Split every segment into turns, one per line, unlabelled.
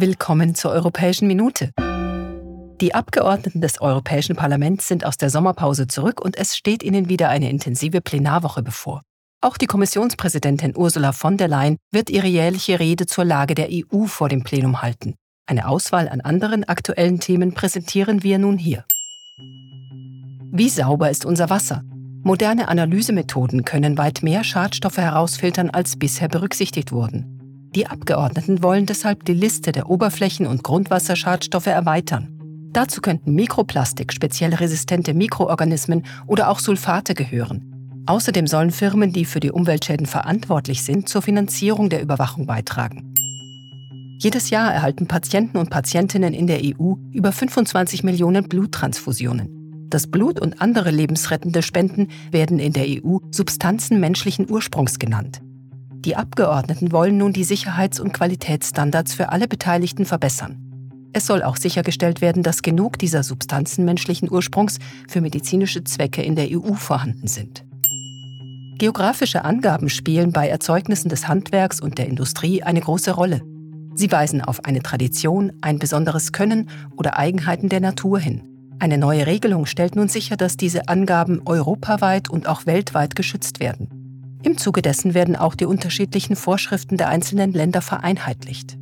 Willkommen zur Europäischen Minute. Die Abgeordneten des Europäischen Parlaments sind aus der Sommerpause zurück und es steht ihnen wieder eine intensive Plenarwoche bevor. Auch die Kommissionspräsidentin Ursula von der Leyen wird ihre jährliche Rede zur Lage der EU vor dem Plenum halten. Eine Auswahl an anderen aktuellen Themen präsentieren wir nun hier. Wie sauber ist unser Wasser? Moderne Analysemethoden können weit mehr Schadstoffe herausfiltern, als bisher berücksichtigt wurden. Die Abgeordneten wollen deshalb die Liste der Oberflächen- und Grundwasserschadstoffe erweitern. Dazu könnten Mikroplastik, speziell resistente Mikroorganismen oder auch Sulfate gehören. Außerdem sollen Firmen, die für die Umweltschäden verantwortlich sind, zur Finanzierung der Überwachung beitragen. Jedes Jahr erhalten Patienten und Patientinnen in der EU über 25 Millionen Bluttransfusionen. Das Blut und andere lebensrettende Spenden werden in der EU Substanzen menschlichen Ursprungs genannt. Die Abgeordneten wollen nun die Sicherheits- und Qualitätsstandards für alle Beteiligten verbessern. Es soll auch sichergestellt werden, dass genug dieser Substanzen menschlichen Ursprungs für medizinische Zwecke in der EU vorhanden sind. Geografische Angaben spielen bei Erzeugnissen des Handwerks und der Industrie eine große Rolle. Sie weisen auf eine Tradition, ein besonderes Können oder Eigenheiten der Natur hin. Eine neue Regelung stellt nun sicher, dass diese Angaben europaweit und auch weltweit geschützt werden. Im Zuge dessen werden auch die unterschiedlichen Vorschriften der einzelnen Länder vereinheitlicht.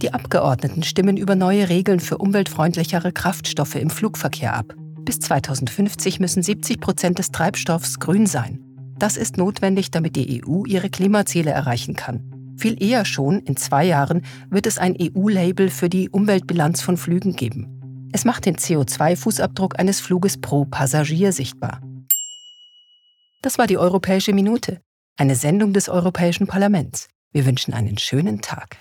Die Abgeordneten stimmen über neue Regeln für umweltfreundlichere Kraftstoffe im Flugverkehr ab. Bis 2050 müssen 70 Prozent des Treibstoffs grün sein. Das ist notwendig, damit die EU ihre Klimaziele erreichen kann. Viel eher schon, in zwei Jahren, wird es ein EU-Label für die Umweltbilanz von Flügen geben. Es macht den CO2-Fußabdruck eines Fluges pro Passagier sichtbar. Das war die Europäische Minute, eine Sendung des Europäischen Parlaments. Wir wünschen einen schönen Tag.